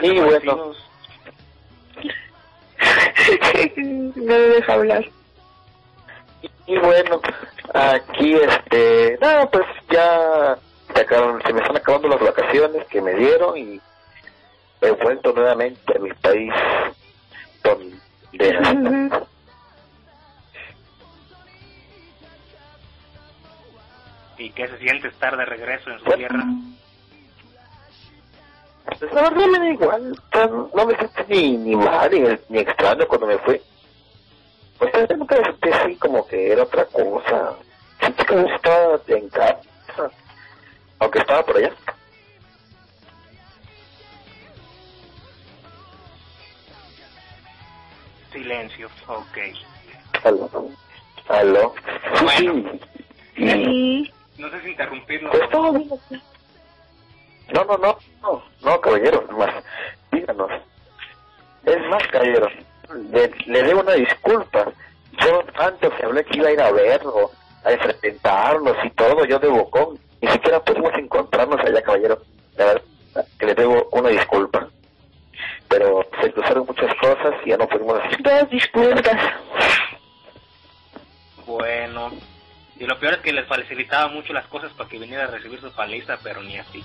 ¿Que han estado muy Sí, bueno. desaparecidos? no me deja hablar. Y bueno, aquí este, nada, pues ya se, acabaron- se me están acabando las vacaciones que me dieron y he vuelto nuevamente a mi país donde Ujú. ¿Y qué se siente estar de regreso en su tierra? Pues la verdad me da igual, no me sentí ni, ni mal ni, ni extraño cuando me fui. Pues yo nunca sentí así como que era otra cosa. Sentí que no estaba en casa, aunque estaba por allá. Silencio, ok. Aló. Aló. Sí, sí. No sé si interrumpirlo. pues todo bien aquí. No, no, no, no, no, caballero, más, díganos. Es más, caballero, le, le debo una disculpa. Yo antes que hablé que iba a ir a verlo, a enfrentarlos y todo, yo de bocón. Ni siquiera pudimos encontrarnos allá, caballero. La verdad, que le debo una disculpa. Pero se cruzaron muchas cosas y ya no pudimos hacer. Dos disculpas. Bueno. Y lo peor es que les facilitaba mucho las cosas para que viniera a recibir su paliza, pero ni así.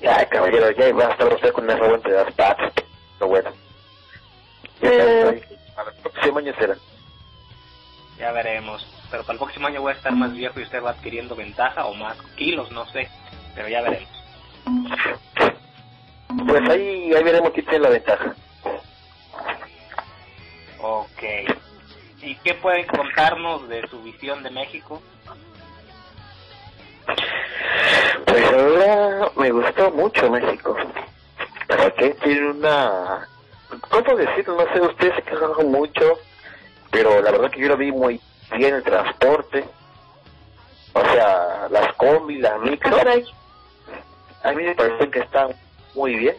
Ya, caballero, ya va a estar usted con ese buen de las patas. Pero bueno. Ya Eh. A ver, próximo año será. Ya veremos. Pero para el próximo año voy a estar más viejo y usted va adquiriendo ventaja o más kilos, no sé. Pero ya veremos. Pues ahí, ahí veremos quién tiene la ventaja. Ok. ¿Y qué pueden contarnos de su visión de México? Pues ahora me gustó mucho México. Pero que tiene una... ¿Cómo decirlo? No sé, ustedes se quejaron mucho, pero la verdad que yo lo vi muy bien el transporte. O sea, las combis, las micros. Caray. A mí me parece que está muy bien.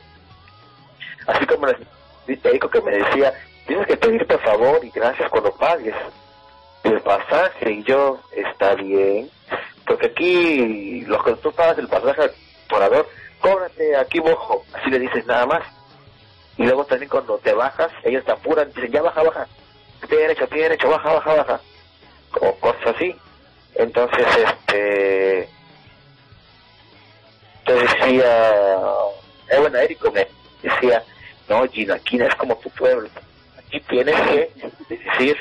Así como el médico que me decía, tienes que pedir por favor y gracias cuando pagues el pasaje. Y yo, está bien. Porque aquí, los que tú pagas el pasaje al orador, cóbrate aquí bojo. Así le dices nada más. Y luego también cuando te bajas, ellos te apuran, dicen, ya baja, baja. Pie derecho, pie derecho, baja, baja, baja. O cosas así. Entonces, este te decía, eh, bueno, me decía, no, Gino, aquí no es como tu pueblo. Aquí tienes que decir,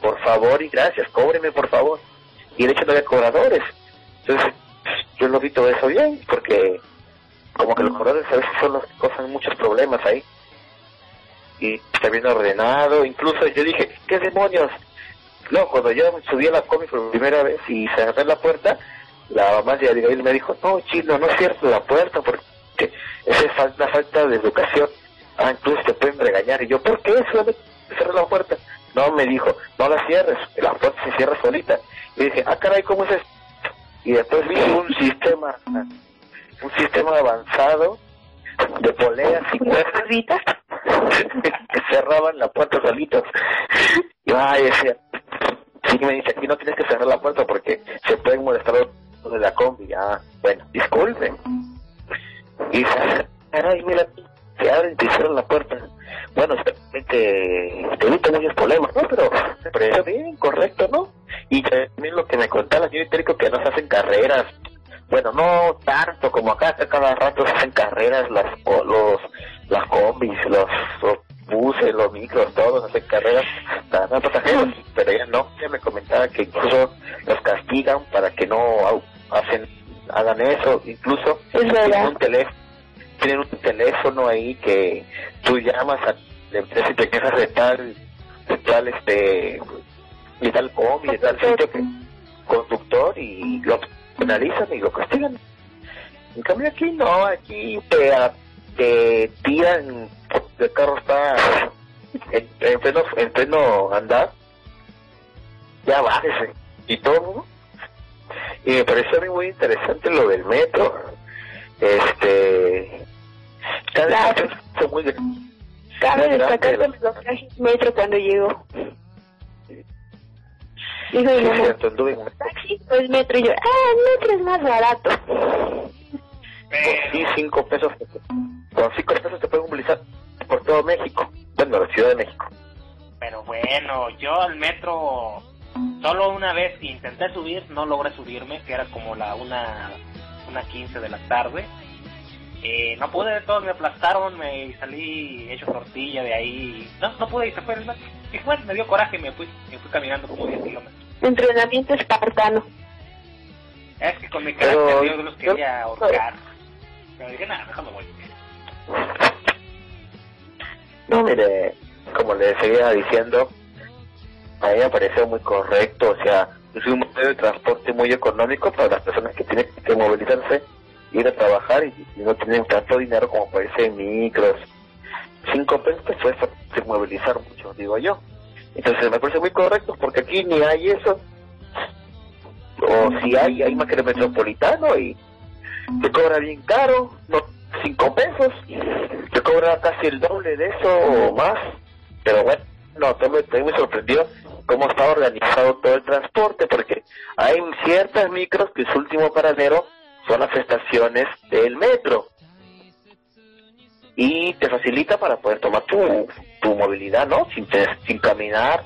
por favor y gracias, cóbreme por favor. Y de hecho no había cobradores. Entonces, yo lo vi todo eso bien, porque como que los cobradores a veces son los que causan muchos problemas ahí. Y está bien ordenado, incluso yo dije, ¿qué demonios? No, cuando yo subí a la cómic por primera vez y cerré la puerta, la mamá de Abigail me dijo, no, chino, no cierres la puerta porque esa es fal- una falta de educación. Ah, incluso te pueden regañar. Y yo, ¿por qué? Solamente cerré la puerta. No, me dijo, no la cierres, la puerta se cierra solita. Y dije, ah, caray, ¿cómo es esto? Y después vi un sistema, un sistema avanzado de poleas y ¿Una puertas perrita? que cerraban la puerta solitos. Y ay, decía, sí me dice, aquí no tienes que cerrar la puerta porque se pueden molestar los de la combi. Ah, bueno, disculpen. Y dice, caray, mira, te abren y te cierran la puerta. Bueno, te, te evita muchos problemas, ¿no? Pero me pareció bien, correcto, ¿no? Y también lo que me contaba el señor Itérico, que nos hacen carreras. Bueno, no tanto como acá, acá cada rato se hacen carreras, las los las combis, los, los buses, los micros, todos hacen carreras para dar pasajeros, pero ella no, ella me comentaba que incluso los castigan para que no hacen hagan eso, incluso Es un teléfono tienen un teléfono ahí que tú llamas a la empresa y te quejas de tal este de tal combi, de tal sitio que conductor y lo penalizan y lo castigan. En cambio aquí no, aquí te, te tiran, el carro está en, en pleno, en pleno andar, ya bájese. Y todo. Y me pareció a mí muy interesante lo del metro. Este. Cada Claro. vez son muy grandes. Cabe destacar que grande. me lo traje metro cuando llegó. Dijo mi Sí, mamá, cierto, anduve en metro. taxi o es metro. Y yo, ah, el metro es más barato. Sí, cinco pesos. Con cinco pesos te pueden movilizar por todo México. Bueno, la Ciudad de México. pero bueno, yo al metro solo una vez intenté subir, no logré subirme, que era como la una, una 15 de la tarde. Eh, no pude, todos me aplastaron, me salí hecho tortilla de ahí. No, no pude y se fue el metro. Y bueno, me dio coraje y me fui, me fui caminando como 10 kilómetros. Entrenamiento espartano. Es que con mi Pero carácter yo los yo- quería ahorcar. Pero dije, nada, mejor me voy. No, Mire, como le seguía diciendo, a mí me pareció muy correcto, o sea, es un medio de transporte muy económico para las personas que tienen que movilizarse, ir a trabajar y, no tienen tanto dinero como puede ser en micros. Cinco pesos hacer movilizar mucho, digo yo. Entonces me parece muy correcto porque aquí ni hay eso. O si hay, hay más que el metropolitano y te cobra bien caro, no cinco pesos, te cobra casi el doble de eso o más, pero bueno, no, me, también me sorprendió cómo estaba organizado todo el transporte, porque hay ciertas micros que su último paradero son las estaciones del metro y te facilita para poder tomar tu, tu movilidad, ¿no? Sin, sin caminar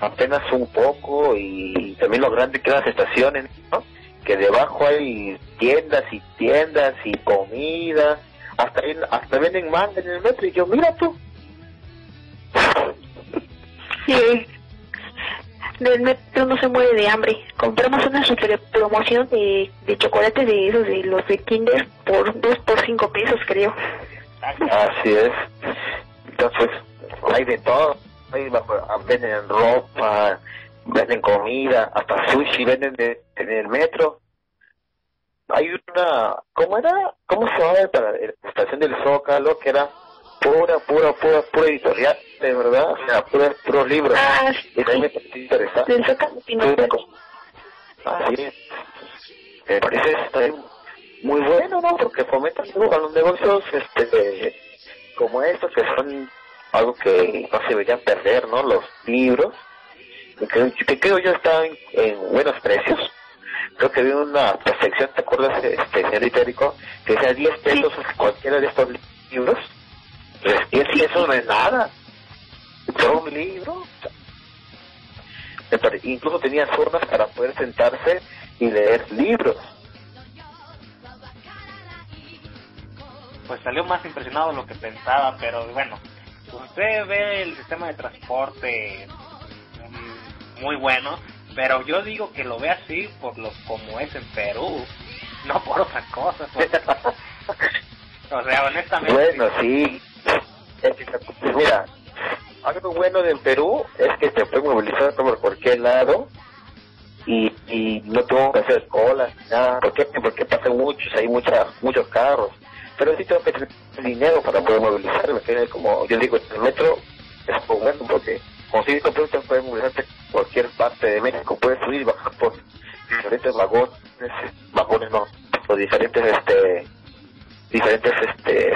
apenas un poco y también lo grande que las estaciones, ¿no? Que debajo hay tiendas y tiendas y comida, hasta hasta venden manga en el metro y yo, mira tú. Sí. Del metro no se muere de hambre. Compramos una super promoción de, de chocolates de esos, de los de Kinder, por dos por cinco pesos, creo. Así es. Entonces, hay de todo. Hay, venden ropa, venden comida, hasta sushi venden de- en el metro. Hay una, ¿cómo era? ¿Cómo se para la estación del Zócalo? Que era pura, pura, pura, pura editorial, de verdad. O sea, puros, puros libros. Ah, Y también me sí. pareció interesante. Así es. Me parece está muy bueno, ¿no? Porque fomenta a los negocios este, como estos, que son algo que no se deberían perder, ¿no? Los libros, que, creo- que creo yo están en buenos precios. Creo que había una perfección, ¿te acuerdas, este, señor Itérico? Que decía 10 pesos cualquiera de estos libros. Pues 10 pesos no es nada. Por un libro. Me pare- Incluso tenía zonas para poder sentarse y leer libros. Pues salió más impresionado de lo que pensaba, pero bueno, usted ve el sistema de transporte mm, muy bueno, pero yo digo que lo ve así por lo como es en Perú, no por otra cosa. pues. O sea, honestamente, Bueno, sí. Pues mira, algo bueno de Perú es que te puedes movilizar por cualquier lado y, y no tengo que hacer colas, ni nada. ¿Por qué? Porque pasan muchos, hay mucha, muchos carros. Pero sí tengo que tener dinero para poder movilizarme. que Como yo digo, el metro es muy bueno porque con cinco pesos puedes movilizarte cualquier parte de México. Puedes subir y bajar por diferentes vagones, vagones no, por diferentes este diferentes este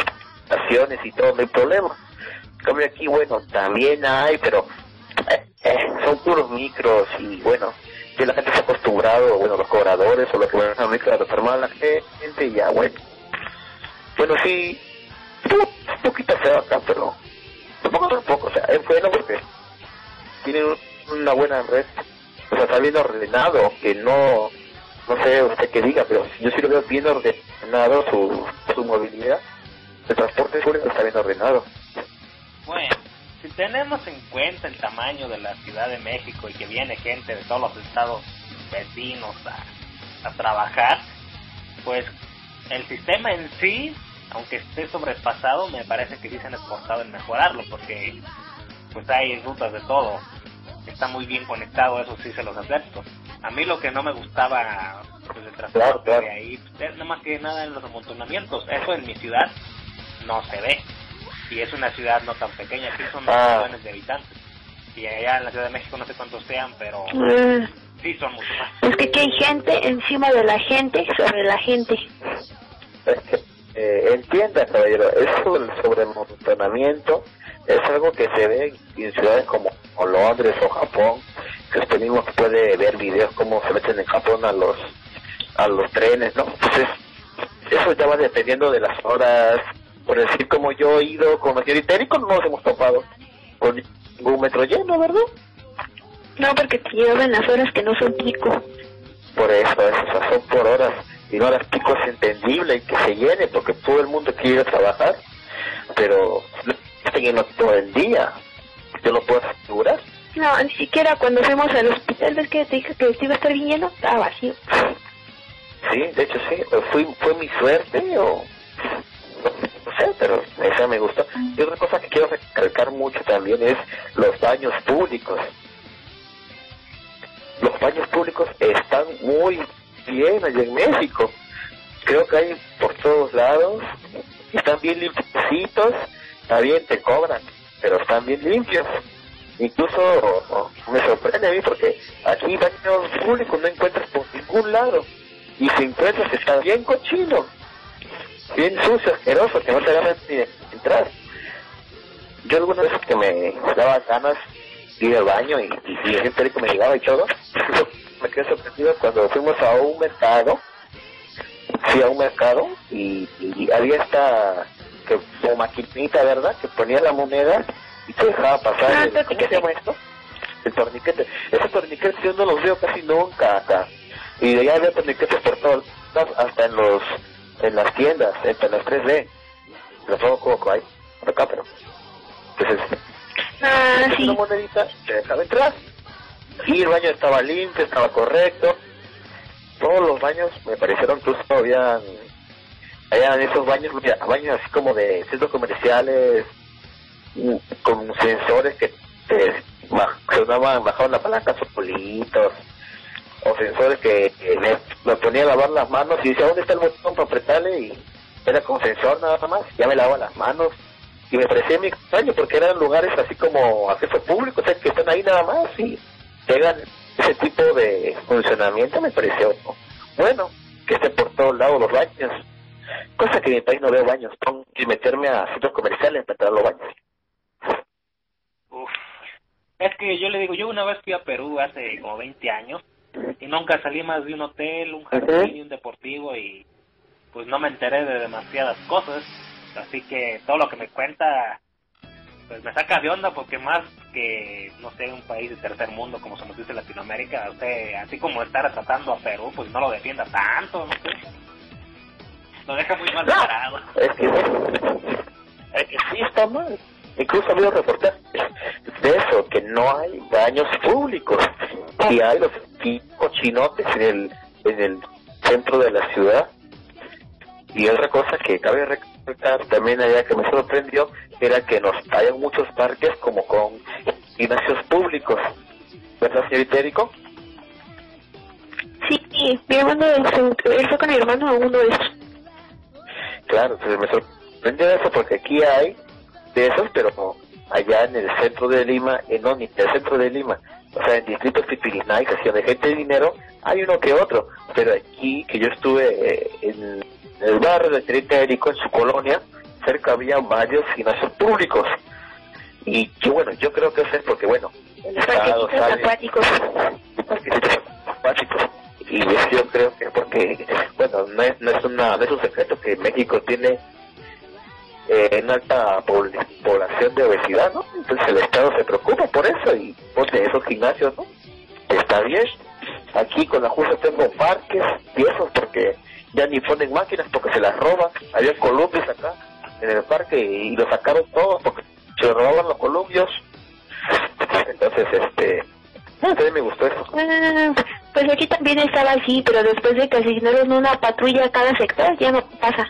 estaciones y todo, no hay problema. Cambio aquí, bueno, también hay, pero eh, eh, son puros micros y bueno, que la gente se ha acostumbrado, bueno, los cobradores o los que van a micro a reformar a la gente y ya, bueno. Bueno, sí, un poquito feo acá, pero tampoco tampoco, o sea, es bueno porque tienen un- una buena red, o sea, está bien ordenado, que no, no sé usted qué diga, pero yo sí lo veo bien ordenado su, su movilidad. El transporte público está bien ordenado. bueno, si tenemos en cuenta el tamaño de la Ciudad de México y que viene gente de todos los estados vecinos a, a trabajar, pues el sistema en sí, aunque esté sobrepasado, me parece que sí se han esforzado en mejorarlo, porque pues hay rutas de todo. Está muy bien conectado, eso sí se los acepto. A mí lo que no me gustaba pues, el transporte Claro, claro. de ahí, pues, es nada más que nada en los amontonamientos. Eso en mi ciudad no se ve. y es una ciudad no tan pequeña, aquí son Ah. millones de habitantes. Y allá en la Ciudad de México no sé cuántos sean, pero Mm, sí son mucho más. Es que aquí hay gente encima de la gente sobre la gente. Es que, eh, entienda, caballero, eso del sobremontonamiento es algo que se ve en ciudades como, o Londres o Japón, que usted mismo puede ver videos cómo se meten en Japón a los a los trenes, ¿no? Entonces, eso ya va dependiendo de las horas. Por decir, como yo he ido con el señor Itérico, no nos hemos topado con ningún metro lleno, ¿verdad? No, porque te llevan las horas que no son pico. Por eso, eso son por horas. Y no las pico es entendible y que se llene, porque todo el mundo quiere ir a trabajar, pero no está lleno todo el día. Yo lo puedo asegurar. No, ni siquiera cuando fuimos al hospital, ¿ves que te dije que iba a estar bien lleno? Estaba vacío. Sí, de hecho sí. O Fui, fue mi suerte o... Pero esa me gustó. Y otra cosa que quiero recalcar mucho también es los baños públicos. Los baños públicos están muy bien allá en México. Creo que hay por todos lados. Están bien limpiecitos. Está bien, te cobran, pero están bien limpios. Incluso oh, me sorprende a mí porque aquí baños públicos no encuentras por ningún lado. Y si encuentras está bien cochino, bien sucio, asqueroso, que no te ganas ni de entrar. Yo algunas veces que me daba ganas ir al baño y, y, gente me llegaba y todo, me quedé sorprendido cuando fuimos a un mercado, fui a un mercado y, y había esta que, como maquinita, ¿verdad? Que ponía la moneda y te dejaba pasar. Ah, el- ¿Cómo se torniquete. llama esto? El torniquete. Esos torniquetes yo no los veo casi nunca acá. Y de allá había torniquetes por todos lados, hasta en los en las tiendas, en las 3D. Los pongo hay por acá, pero. Entonces, Ah, una monedita, te dejaba entrar. Y el baño estaba limpio, estaba correcto. Todos los baños me parecieron incluso habían, habían esos baños, baños así como de centros comerciales, mm, con sensores que te sonaban, bajaban la palanca o sensores que, que me, me ponía a lavar las manos y decía, ¿dónde está el botón para apretarle? Y era con sensor nada más, ya me lavaba las manos. Y me parecía muy extraño porque eran lugares así como acceso público, o sea, que están ahí nada más y tengan ese tipo de funcionamiento, me pareció bueno, que estén por todos lados los baños. Cosa que en mi país no veo baños, tengo que meterme a centros comerciales para entrar a los baños. Uf. Es que yo le digo, yo una vez fui a Perú hace como 20 años y nunca salí más de un hotel, un jardín y un deportivo y pues no me enteré de demasiadas cosas. Así que todo lo que me cuenta pues me saca de onda porque más que, no sé, un país de tercer mundo como se nos dice Latinoamérica, usted, así como estar tratando a Perú, pues no lo defienda tanto, no sé. Lo deja muy mal parado. Es que, es que sí está mal. Incluso ha habido reportajes de eso, que no hay baños públicos. Y hay los cochinotes en el, en el centro de la ciudad. Y otra cosa que cabe recalcar también allá que me sorprendió era que nos hay muchos parques como con gimnasios públicos. ¿Verdad, señor Itérico? Sí, mi hermano, él fue con mi hermano a uno de esos. Claro, entonces me sorprendió eso porque aquí hay de esos, pero no, allá en el centro de Lima, en no, ni en el centro de Lima, o sea, en distritos Pipirinay, que hacían de gente de dinero, hay uno que otro, pero aquí que yo estuve eh, en el barrio de Tritérico, en su colonia, cerca había varios gimnasios públicos. Y yo, bueno, yo creo que eso es porque, bueno, el Estado Parquecitos sabe acuáticos. parquecitos acuáticos. Y yo creo que porque, bueno, no es, no es, una, no es un secreto que México tiene eh, una alta pobl- población de obesidad, ¿no? Entonces el Estado se preocupa por eso y pone esos gimnasios, ¿no? Está bien. Aquí con la justa tengo parques y esos porque ya ni ponen máquinas porque se las roban. Había columpios acá en el parque y, lo sacaron todos porque se robaban los columpios. Entonces, este, a mí me gustó eso. Ah, pues aquí también estaba así, pero después de que asignaron una patrulla a cada sector, ya no pasa.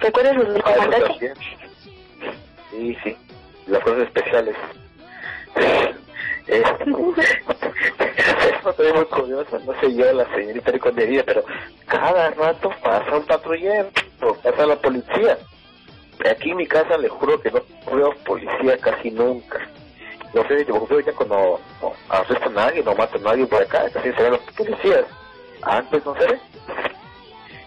¿Te acuerdas los del Ah, comandante? también. Sí, sí, las cosas especiales. Eso también muy curioso, no sé yo, la señorita Ricondería, pero cada rato pasa un patrullero, pasa la policía. aquí en mi casa le juro que no veo policía casi nunca. No sé, yo ya cuando arrestan a alguien o matan a alguien por acá, casi se ven los policías. Antes no se ve.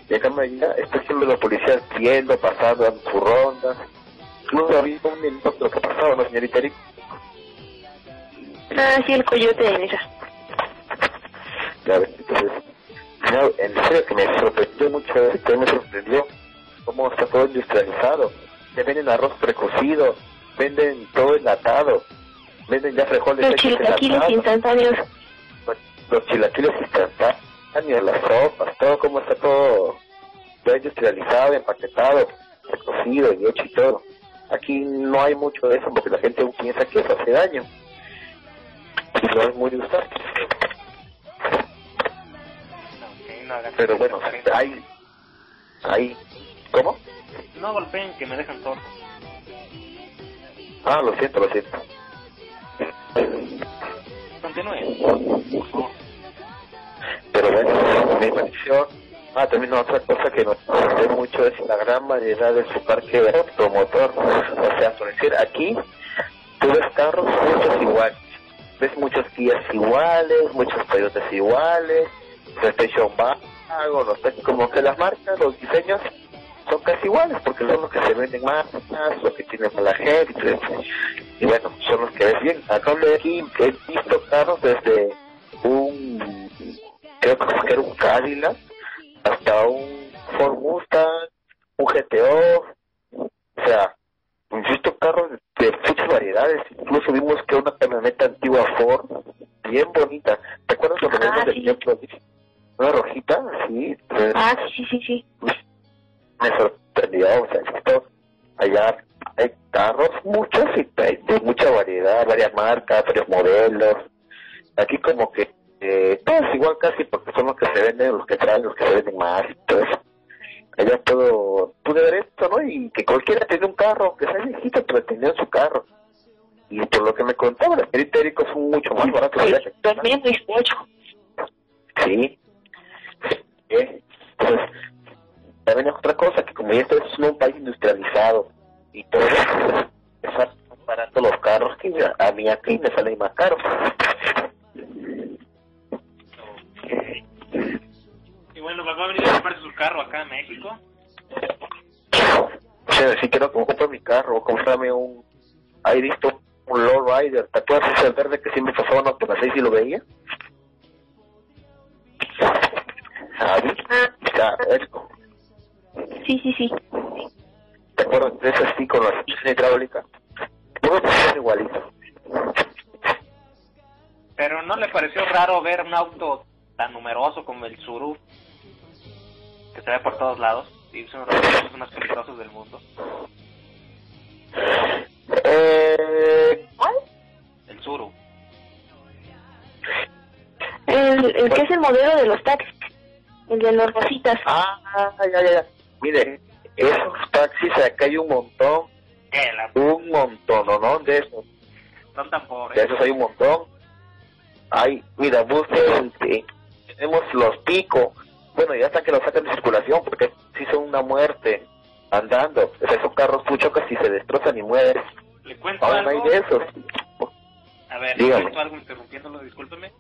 Y acá me ya está siempre los policías viendo, pasando, dando su ronda. No había un minuto lo que pasaba, ¿no, señorita Eric? Ah, sí, el coyote de esa. Ya ves, entonces, no, en serio que me sorprendió mucho, que me sorprendió cómo está todo industrializado. Ya venden arroz precocido, venden todo enlatado, venden ya frijoles Los chilaquiles instantáneos. Los, los chilaquiles instantáneos, las sopas, todo como está todo ya industrializado, empaquetado, precocido y hecho y todo. Aquí no hay mucho de eso porque la gente aún piensa que eso hace daño. Y no es muy hagan Pero bueno, hay... hay ¿Cómo? No golpeen, que me dejan sordo. Ah, lo siento, lo siento. Continúen. Por favor. Pero bueno, me pareció... Ah, también otra cosa que nos sorprendió mucho es la gran variedad de su parque automotor. O sea, por decir, aquí tú ves carros muchos iguales. Ves muchos Kias iguales, muchos Toyotas iguales, Station Wagon, no sé, como que las marcas, los diseños son casi iguales porque son los que se venden más, más los que tienen más la gente. Y bueno, son los que ves bien. Acá de aquí he visto carros desde un, creo que era un Cadillac, hasta un Ford Mustang, un GTO, o sea, he visto carros de, de muchas variedades, incluso vimos que una camioneta antigua Ford, bien bonita, ¿te acuerdas cuando Ah, vimos de sí. ejemplo? Una rojita, sí, pues, Ah, sí, sí, sí, me sorprendió, o sea, esto, allá hay carros, muchos y hay de mucha variedad, varias marcas, varios modelos, aquí como que eh, todos igual casi porque son los que se venden, los que traen, los que se venden más y todo eso. Allá puedo, pude ver esto, ¿no? Y que cualquiera tiene un carro, que sea viejito, pero tenía su carro. Y por lo que me contaba, los periféricos son mucho más baratos Luis Pocho. Sí. Eh, Entonces, también es otra cosa, que como ya esto es un país industrializado y todo, es más barato los carros que a mí aquí me salen más caros. Bueno, va a venir a comprarse su carro acá en México. O sea, si quiero que compre mi carro o comprarme un... Ahí visto un lowrider, ¿te acuerdas ese verde que siempre pasaban por las seis y lo veía? ¿Sabes? Ah, Ya, eso. sí, sí, sí. ¿Te acuerdas de ese así con la hidráulica? Me parecen igualito. Pero ¿no le pareció raro ver un auto tan numeroso como el Suru? Que se ve por todos lados. Y es uno de los más peligrosos del mundo. Eh, ¿Cuál? El Suru. El, el que es el modelo de los taxis. El de los rositas. Ah, ya, ya, ya. Mire, esos taxis acá hay un montón, Eh, la- un montón, ¿no? ¿no? De esos, son tan de pobres. esos hay un montón. Hay, mira, busquen, eh, tenemos los picos. Bueno, ya hasta que los sacan de circulación, porque si son una muerte andando. O sea, esos carros tú chocas y se destrozan y mueres. Le cuento Ahora no hay de esos. A ver, le Dígame. cuento algo interrumpiéndolo, discúlpeme.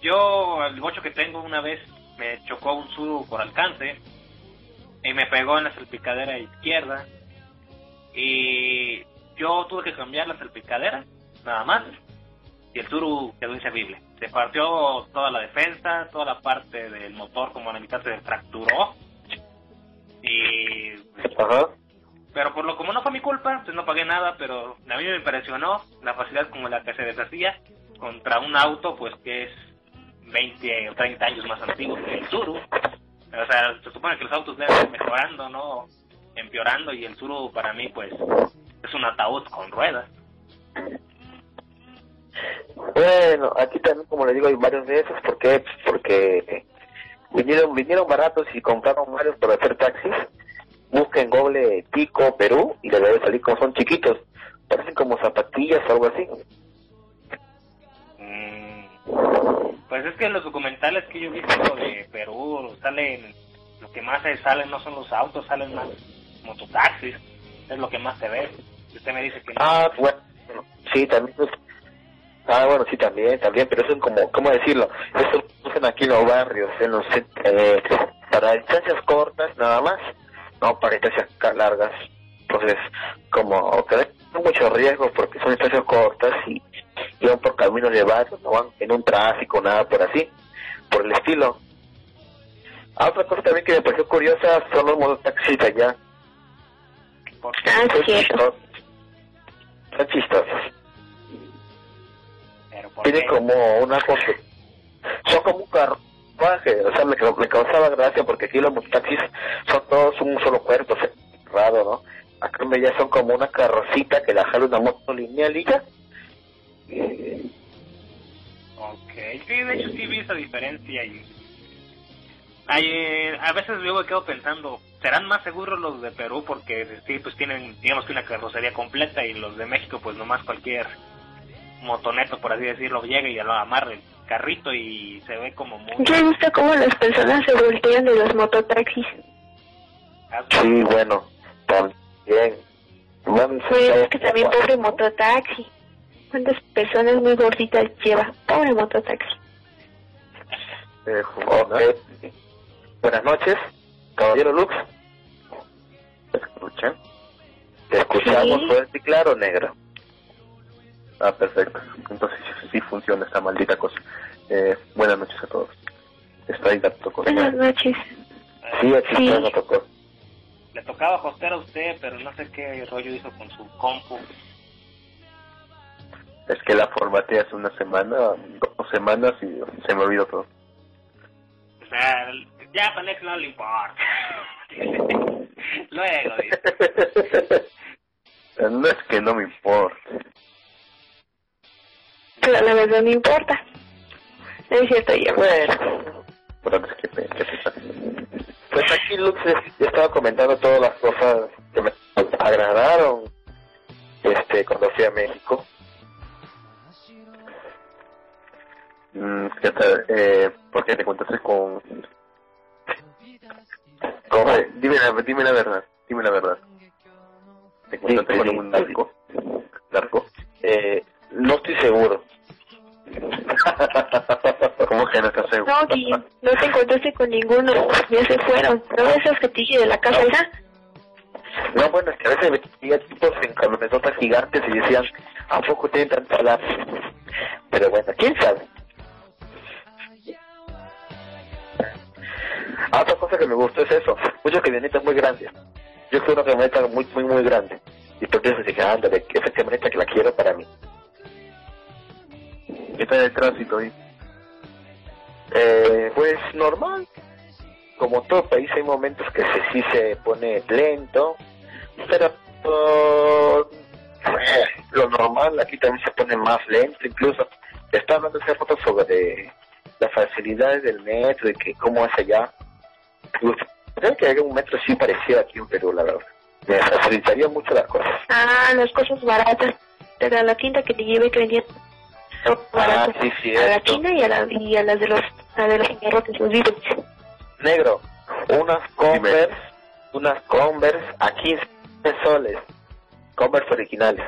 Yo, el bocho que tengo una vez, me chocó un Suru por alcance y me pegó en la salpicadera izquierda y yo tuve que cambiar la salpicadera, nada más, y el Suru quedó inservible. Se partió toda la defensa, toda la parte del motor como a la mitad se fracturó y Ajá. pero por lo como no fue mi culpa, pues no pagué nada, pero a mí me impresionó la facilidad como la que se deshacía contra un auto pues que es 20 o 30 años más antiguo que el Suru. O sea, se supone que los autos deben ir mejorando, no empeorando y el Suru para mí pues es un ataúd con ruedas. Bueno, aquí también, como le digo, hay varios de esos. ¿Por qué? Porque vinieron, vinieron baratos y compraron varios para hacer taxis. Busquen Google Pico, Perú, y les debe salir como son chiquitos. Parecen como zapatillas o algo así. Mm, Pues es que los documentales que yo he visto de Perú salen, lo que más salen no son los autos, salen más mototaxis. es lo que más se ve. Usted me dice que no. Ah, bueno, sí, también. Ah, bueno, sí, también, también, pero eso es como, ¿cómo decirlo? Eso usan aquí en los barrios, en los eh, para distancias cortas nada más, no para distancias largas. Entonces, como que hay mucho riesgo porque son distancias cortas y, y van por caminos de barrio, no van en un tráfico, nada por así, por el estilo. Ah, otra cosa también que me pareció curiosa son los mototaxis de allá. Porque Ah, Son cierto. chistosos. Son chistosos. Pero ¿por Tienen qué? como una cosa. Son como un carruaje. O sea, me, me causaba gracia porque aquí los mototaxis son todos un solo cuerpo cerrado, ¿no? Acá en ya son como una carrocita que la jala una moto lineal y ya. Ok, sí, de hecho sí vi esa diferencia y... Ay, a veces luego quedo pensando, ¿serán más seguros los de Perú? Porque sí, pues tienen, digamos que una carrocería completa y los de México pues nomás cualquier motoneto, por así decirlo, llega y lo amarra el carrito y se ve como muy... ¿Te gusta cómo las personas se voltean de los mototaxis? Sí, bueno, también. Bueno, sí, es que también pobre mototaxi. ¿Cuántas personas muy gorditas lleva? Pobre mototaxi. Eh, Ok. Buenas noches, caballero Lux. ¿Me escuchan? Te escuchamos Sí. fuerte y claro, negro. Ah, perfecto. Entonces sí, funciona esta maldita cosa. Eh, buenas noches a todos. Está ahí Gato con Buenas noches. Sí, aquí Sí. está, me tocó. Le tocaba hostear a usted, pero no sé qué rollo hizo con su compu. Es que la formateé hace una semana, dos semanas y se me olvidó todo. O sea, ya a Nex no le importa. Luego, dice. no es que no me importe. Pero la verdad no importa. No es cierto, yo. Bueno, Pero es que, que pensar. pues aquí Lux es- estaba comentando todas las cosas que me agradaron este cuando fui a México. Mm, ¿qué tal? Eh, ¿Por qué te encontraste con...? Oye, dime, la, dime la verdad, dime la verdad. ¿Te encontraste Sí, con sí, un? ¿Narco? No, te encontraste con ninguno. Ya se fueron. ¿No esos que te dije de la casa esa? No, bueno, es que a veces veía tipos en camionetotas gigantes y decían, ¿a poco tienen tanta lata? Pero bueno, ¿quién sabe? Ah, otra cosa que me gustó es eso, muchas camionetas muy grandes. Yo fui una camioneta muy, muy, muy grande. Y por eso dije, ándale, esa camioneta que la quiero para mí. ¿Qué tal el tránsito ahí? Eh, pues normal. Como todo país hay momentos que se, sí se pone lento, pero eh, lo normal aquí también se pone más lento incluso. Estaba hablando hace rato sobre las facilidades del metro y que cómo es allá. Creo que haya un metro así parecido aquí en Perú, la verdad. Me facilitaría mucho las cosas. Ah, las cosas baratas. Pero a la tienda que te lleve que vendían Ah, sí, a la china y a, la, y a las de los, a garrotes, los libros. Negro, unas Converse, unas Converse a 15 soles. Converse originales.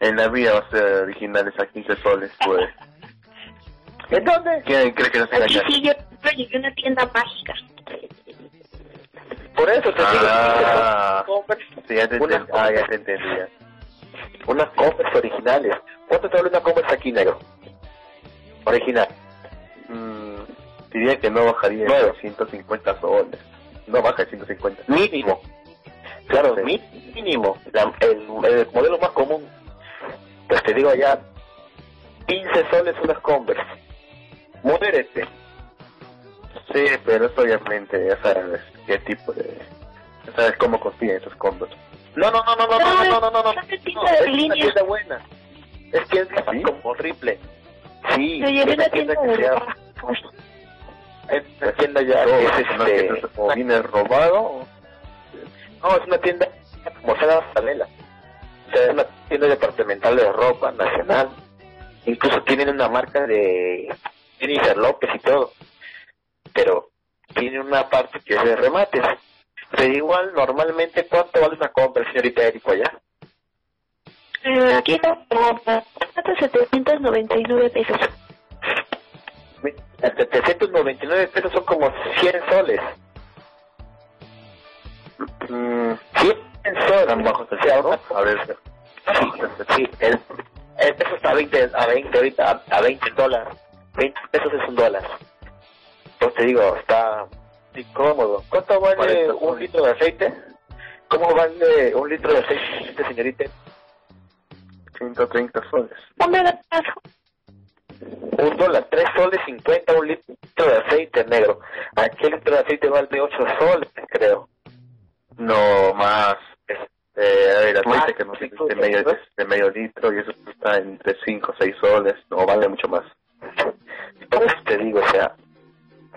En la vida va a ser originales a 15 soles, pues. ¿En dónde? ¿Quién cree que nos Aquí engañan? sí, yo, llegué a una tienda mágica. Por eso te Ah. digo, 15 Converse, Sí, ya te Una entendí. Ah, ya te entendía. unas Converse originales. ¿Cuánto te vale una Converse aquí, negro? Original. Diría que no bajaría de Nueve. 150 soles. No baja de 150. Mínimo. Claro, Sí. mi- mínimo. La- el, el modelo más común. Pues te digo allá, 15 soles unas Converse. Muérete. Sí, pero eso obviamente ya sabes qué tipo de... Ya sabes cómo consiguen esos combos. No, no, no, no, no, no, no, no, no, no. No, es una línea. tienda buena. Es que es ¿Sí? como horrible. Sí, es una tienda que de se llama- es una tienda ya que es este, o viene robado o... no, es una tienda como Paralela. O sea, es una tienda departamental de ropa nacional. Incluso tienen una marca de Jennifer López y todo. Pero tiene una parte que es de remates. Pero igual, normalmente, ¿cuánto vale una compra, señorita Erico, allá? Eh, aquí está como 799 pesos. A 799 pesos son como 100 soles. Mm, 100 soles. Tan bajos O sea, una- A ver, Sí, el, el peso está a 20, a 20 ahorita, a, a 20 dólares. 20 pesos es un dólar. Entonces te digo, está incómodo. ¿Cuánto vale 40 un litro de aceite? ¿Cómo vale un litro de aceite, señorita? 130 soles. Hombre, de. Un dólar, 3 soles 50 un litro de aceite negro. Aquí el litro de aceite vale 8 soles, creo. No, más. Eh, a ver, el aceite Más, que nos sí, dice de medio, ¿no? de medio litro y eso está entre 5 o 6 soles. No, vale mucho más. Por eso te digo, o sea,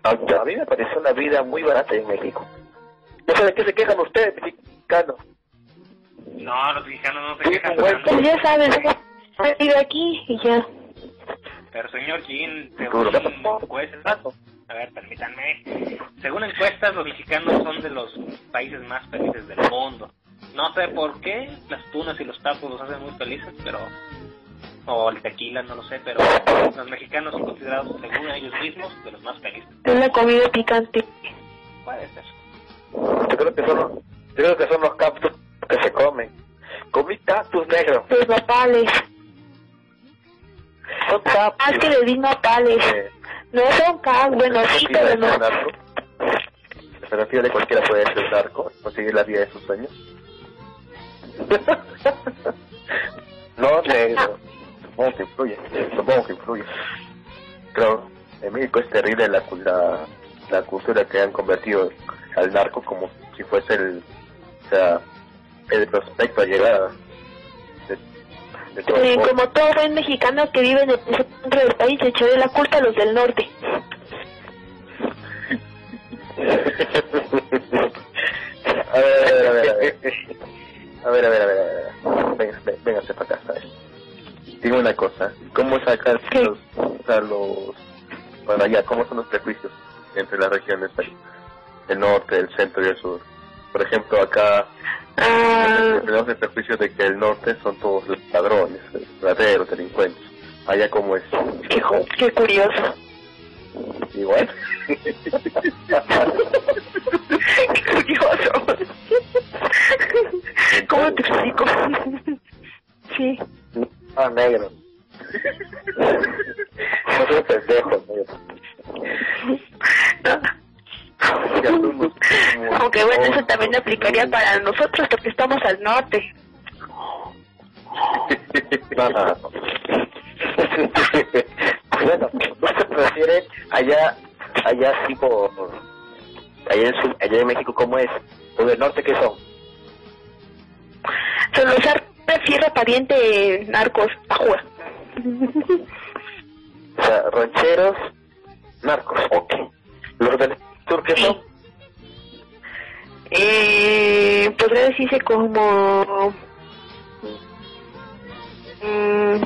a, a mí me pareció una vida muy barata en México. No sé de qué se quejan ustedes, mexicanos. No, los mexicanos no se quejan. Pues tanto. ya sabes, vive aquí y ya. Pero señor Jean, Seguro. según encuestas, a ver, permítanme, según encuestas los mexicanos son de los países más felices del mundo. No sé por qué, las tunas y los tacos los hacen muy felices, pero... O el tequila, no lo sé, pero los mexicanos son considerados, según ellos mismos, de los más felices. Es la comida picante. Puede ser. Yo creo que son los, yo creo que son los cactus que se comen. Comí cactus negros. Los nopales. Ah, es que le di nopales. Eh, No son cactus, bueno, sí, pero no. un narco. Pero fíjate, cualquiera puede ser narco, conseguir la vida de sus sueños. no negro. Supongo que influye, supongo que influye. Creo, en México es terrible la, la, la cultura que han convertido al narco como si fuese el, o sea, el prospecto a llegar de, de todo Eh, como todo buen mexicano que vive en el centro del país, echaré la culpa a los del norte. A ver, a ver, a ver, a ver. A ver, a ver, a ver, a. Venga, ven- véngase para acá, ¿sabes? Dime una cosa, ¿cómo sacar ¿Qué? los, sea, los, para allá, cómo son los prejuicios entre las regiones? El norte, el centro y el sur. Por ejemplo, acá Ah, tenemos el prejuicio de que el norte son todos ladrones, rateros, delincuentes. Allá como es qué, qué curioso. igual. qué curioso. ¿Cómo te explico? sí. Ah, negro. No soy pendejo, negro. Aunque bueno, eso también aplicaría para nosotros porque estamos al norte. Bueno, no se prefiere allá, allá sí por, allá en, su- allá en México, ¿cómo es? ¿O del norte qué son? Los refiere pariente narcos. Ajua. O sea, rancheros, narcos, ok. ¿Los del sur qué son? Eh, podría decirse como mm,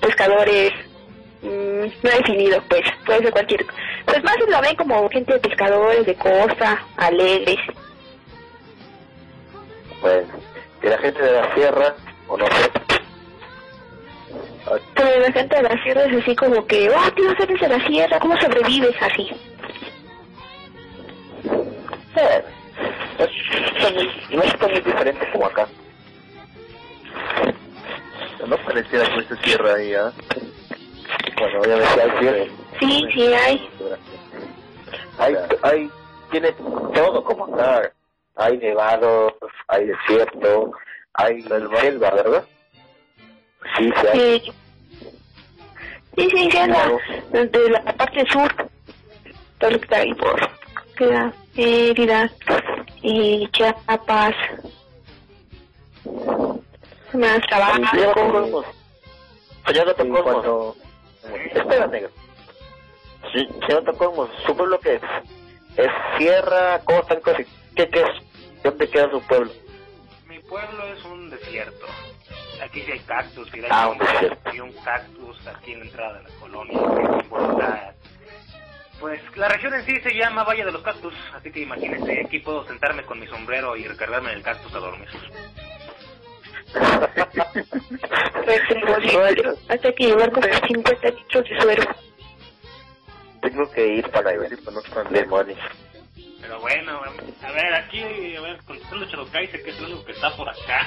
pescadores mm, no definido pues puede ser cualquier pues más lo ven como gente de pescadores de costa alegres Bueno, que la gente de la sierra, o no sé, pero la gente de la sierra es así como que oh tú no eres de la sierra cómo sobrevives así eh, no son muy diferentes como acá. No pareciera que se cierra ahí, ¿ah? Bueno, obviamente hay sierra. sí sí hay Hay, hay, tiene todo como acá. Hay nevados, hay desierto, hay selva, ¿verdad? Sí, sí hay. sí sí sí la, de la parte sur todo lo que está ahí por queda Mérida y Chiapas más trabajo Señor Espera, negro. Sí, señor Dr. Colmos, ¿su pueblo qué es? ¿Es sierra, costa? ¿Qué, qué es? ¿Dónde queda su pueblo? Mi pueblo es un desierto. Aquí sí hay cactus, y hay Ah, un desierto. y un cactus aquí en la entrada de la colonia, que. Pues la región en sí se llama Valle de los Cactus, así que imagínense, aquí puedo sentarme con mi sombrero y recargarme en el cactus a dormir. Hasta que llevar como 50 litros de suero. Tengo que ir para ver si conozco demonios. Pero bueno, a ver, aquí, a ver, contestando Kaiser, que es el único que está por acá,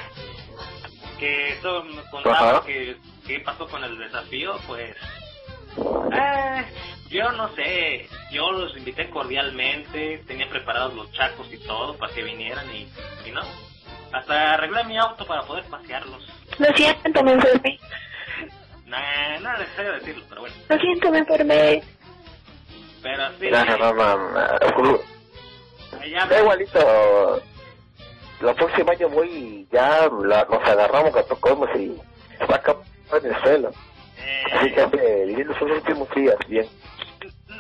que eso me contaba que, qué pasó con el desafío, pues, eh, yo no sé, yo los invité cordialmente, tenía preparados los chacos y todo para que vinieran y, y no, hasta arreglé mi auto para poder pasearlos. Lo siento, me enfermé. Nah, no es necesario decirlo, pero bueno. Lo siento, me enfermé. Pero sí. No, no, no, no. Da igualito. La próxima año voy y ya la, nos agarramos a tocamos y va a en el suelo. Eh, Así que ande viviendo sus últimos días, bien.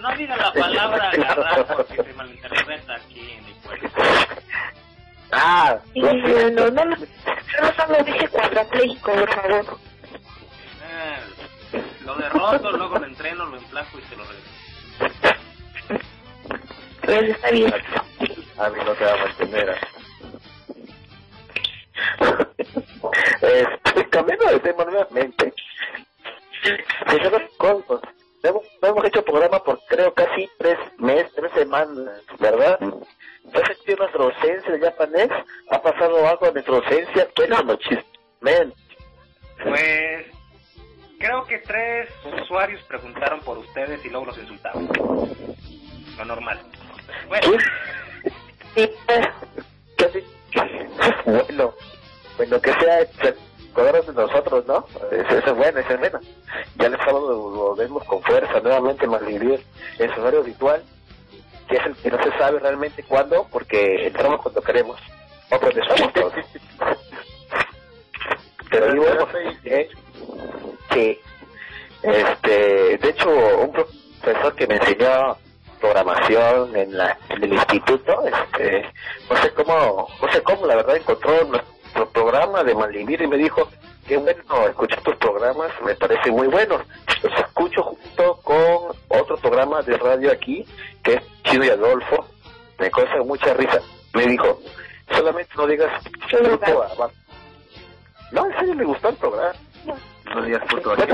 no diga la palabra agarrar porque se malinterpreta aquí en mi pueblo. Ah, Sí, lo no, no, no, no, no, no dije cuadrapléjico, por favor. Eh, lo derroto, luego lo entreno, lo emplaco y se lo regreso. Pues está bien. A mí no te va a mantener. ¿eh? este, cambiando de tema nuevamente. Señor Colbos, hemos, no hemos hecho programa por creo casi tres meses, tres semanas, ¿verdad? ¿Se ha sentido nuestra ausencia de japonés? ¿Ha pasado algo en nuestra ausencia? Cuéntanos, chismen. Pues creo que tres usuarios preguntaron por ustedes y luego los insultaban. Lo normal. Bueno, pues, bueno, bueno, que sea acordarnos de nosotros, ¿no? Eso, eso es bueno, eso es bueno. Ya el sábado lo, lo vemos con fuerza nuevamente más vivir en su horario habitual, que es el que no se sabe realmente cuándo, porque entramos cuando queremos, o protestamos todos. Pero digo, ¿eh? que, este, de hecho, un profesor que me enseñó programación en, la, en el instituto, este, no sé cómo, no sé cómo, la verdad, encontró nuestro programa de Malvivir y me dijo, qué bueno escuchar tus programas, me parece muy bueno. Radio aquí, que es Chido y Adolfo, me causa mucha risa. Me dijo, solamente no digas a- No, en serio, me gustó el programa. No. Digas puto No te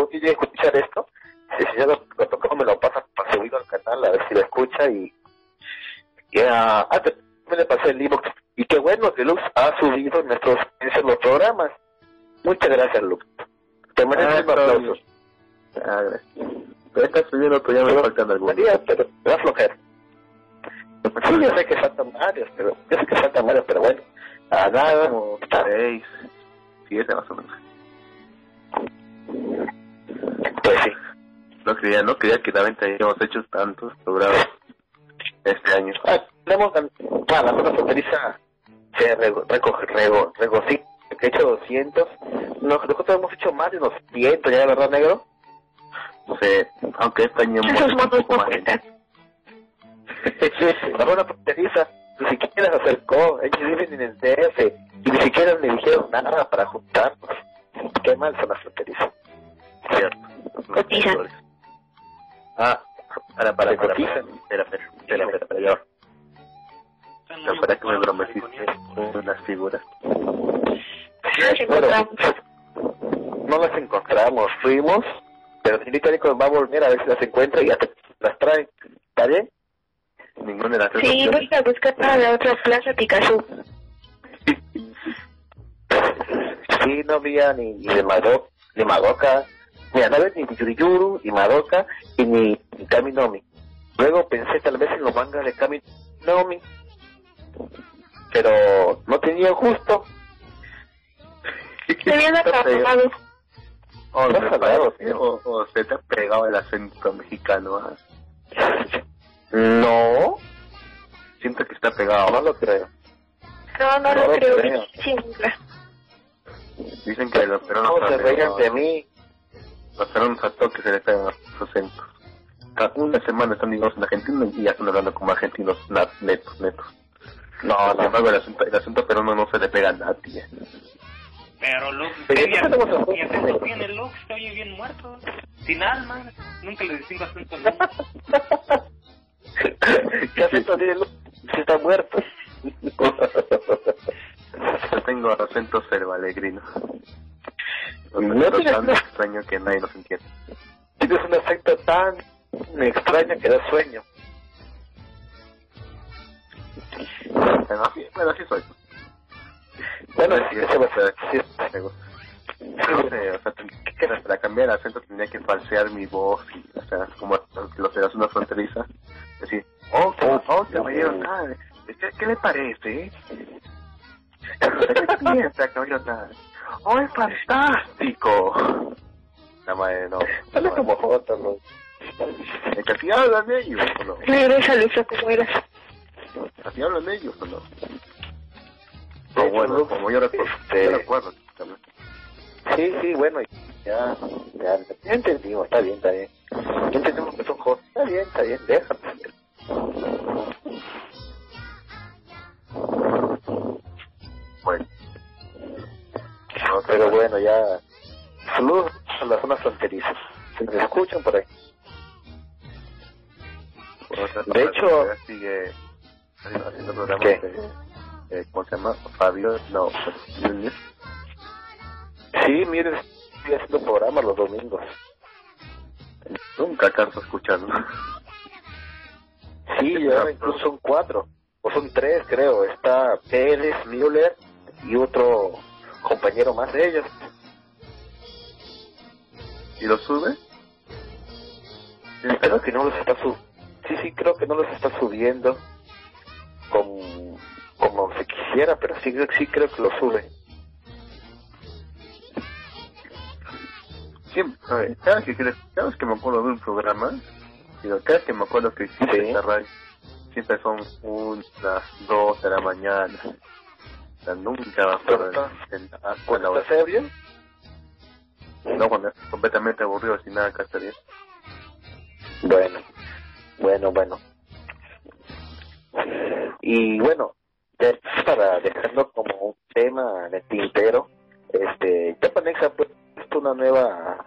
algún a escuchar esto, si el señor lo, lo tocó, me lo pasa para subirlo al canal, a ver si lo escucha y, y ah, ah, me le pasé el libro. Y qué bueno que Lux ha subido nuestros en los programas. Muchas gracias, Lux. Te mereces Ah, un aplauso. Ah, gracias. Pero está subiendo, pero ya me faltan algunos. Pero también hayamos hecho tantos programas este año. Ah, tenemos la zona fronteriza se rego- recoge, rego, regocija, que he hecho 200. Nos- Nosotros hemos hecho más de unos 100, ya, ¿verdad, negro? No sé, aunque este año hemos hecho un poco más. la zona fronteriza ni siquiera se acercó, ellos viven en el DF y ni siquiera le dijeron nada para Nico va a volver a ver si las encuentra y ya te las trae. ¿Está bien? Ninguna de las tres Sí, voy a buscar para la otra plaza Picasso. Sí, no había ni, ni de Madoka, ni Madoka, mira, no había ni Yuriyuru, ni Madoka, y ni, ni Kaminomi. Luego pensé tal vez en los mangas de Kaminomi, pero no tenía justo. Se habían acabado. O, No se te ha pegado el acento mexicano. ¿ah? No, Siento que está pegado. no lo creo. No, no, No lo lo creo. creo. Dicen que los peruanos No se reían de mí. Los peruanos a toque se les pegan sus acentos. Cada una semana están digamos en Argentina y ya están hablando como argentinos netos, netos. No, Sin no. embargo, el acento, el acento peruano no se le pega a nadie. Pero Lux, Pero ¿qué ya tenemos bien- a- ¿qué acento tiene Lux? Se oye bien muerto. Sin alma. Nunca le distingo acento a Lux. ¿Qué acento tiene Lu- Si está muerto. Yo tengo acento cervalegrino. No Un acento tienes tan una- extraño que nadie nos entiende. Tienes un acento tan extraño que da sueño. Bueno, así, bueno, así soy. Bueno, sea, ¿qué quieras? Para cambiar el acento tenía que falsear mi voz y, o sea, como los de la zona fronteriza. Decir, oh, oh, oh, caballero tal, ¿qué, qué le parece? ¿Qué piensa, caballero? Oh, es fantástico. La madre, no. Dale como Jota, ¿no? ¿Es que así hablan ellos o no? Regresa, Luisa, como eras. ¿Así hablan ellos o no? De hecho, bueno, como yo recuerdo, este- yo recuerdo. Sí, sí, bueno, ya, ya, ya entendimos, está bien, está bien. Ya entendimos que son Jota. Está bien, está bien, déjame. Bueno. No, pero bueno, ya. Saludos a las zonas fronterizas. Se me escuchan por ahí. De hecho- sigue haciendo programas eh, ¿cómo se llama? Fabio, no, Núñez. Sí, mire, estoy haciendo programas los domingos. Nunca alcanzo a escucharlo. Sí, ya incluso son cuatro, o son tres, creo. Está Pérez, Müller y otro compañero más de ellos. ¿Y lo sube? Creo que no los está sub sí, sí, creo que no los está subiendo como, se quisiera, pero sí, sí creo que lo sube. Siempre, a ver, cada vez que, cada vez que me acuerdo de un programa, digo, cada vez que me acuerdo que existe Sí. esta radio, siempre son unas dos de la mañana. O sea, nunca va a estar ¿Cuando hora. está ebrio? No, cuando es completamente aburrido sin nada que hacer. Bueno, bueno, bueno. Y bueno, para dejarlo como un tema en el tintero, este, Japanex ha puesto una nueva,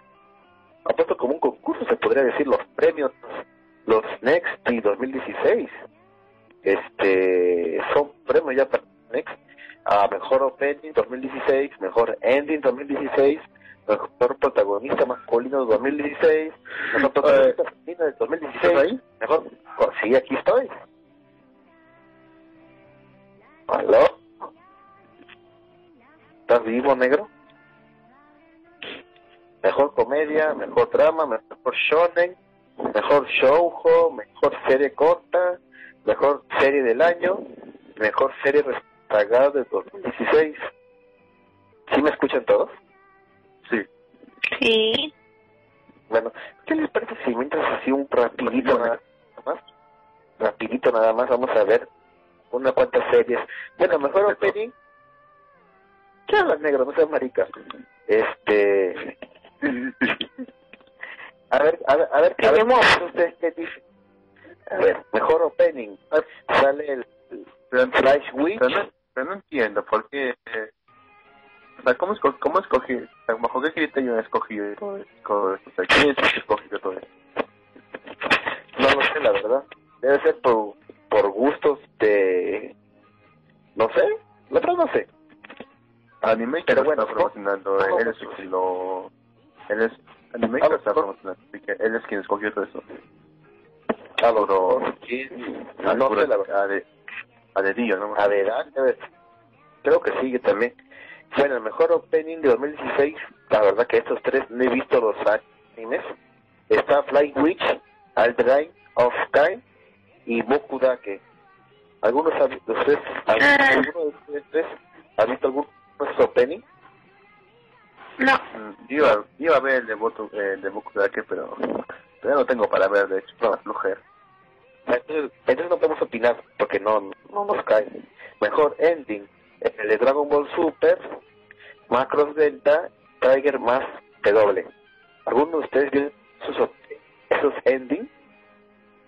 ha puesto como un concurso, se podría decir, los premios, los Next 2016. Este, son premios Japanex a mejor opening 2016, mejor ending 2016, mejor protagonista masculino 2016, mejor protagonista femenina del 2016. ¿Estás ahí? Mejor, oh, sí, aquí estoy. ¿Aló? ¿Estás vivo, negro? Mejor comedia, mejor drama, mejor shonen, mejor shoujo, mejor serie corta, mejor serie del año, mejor serie rezagada del 2016. ¿Sí me escuchan todos? Sí. Sí. Bueno, ¿qué les parece si mientras así un rapidito nada más? Rapidito nada más, vamos a ver una cuantas series. Bueno, mejor opening. ¿Qué hablas, negro? No seas marica. Este... A ver, a ver, a ver, ver, Tenemos- ustedes qué dicen. A ver, mejor opening. Sale el Pero, Flash Witch. pero no, pero no entiendo por qué. eh, o sea, ¿cómo, esco cómo escogí? O ¿Bajo qué criterio han escogido todo esto? ¿quién es el que escogió todo esto? No lo sé, la verdad. Debe ser por, por gustos de... No sé, la verdad no sé. Anime Pero bueno, está promocionando, ¿cómo- él es quien lo... Él es... Anime que lo está promocionando, así que él es quien escogió todo eso. A lo Pero- mejor, ¿quién? Ah, no sé, la verdad. A, de, a dedillo, ¿no? A ver, ah, debe- creo que sigue también. Bueno, el mejor opening de 2016, la verdad que estos tres no he visto los animes. Está Flying Witch, Alderain of Time y Boku Dake. ¿Algunos de ustedes, Ah. alguno de ustedes ha visto esos opening? No. Mm, Iba, iba a ver el de Boku, eh, el de Boku Dake, pero todavía no tengo para ver, de hecho, no, flojera. Entonces, entonces no podemos opinar porque no, no nos cae. Mejor ending, el de Dragon Ball Super, Macross Delta, Tiger más W. ¿Alguno de ustedes vio esos, esos ending?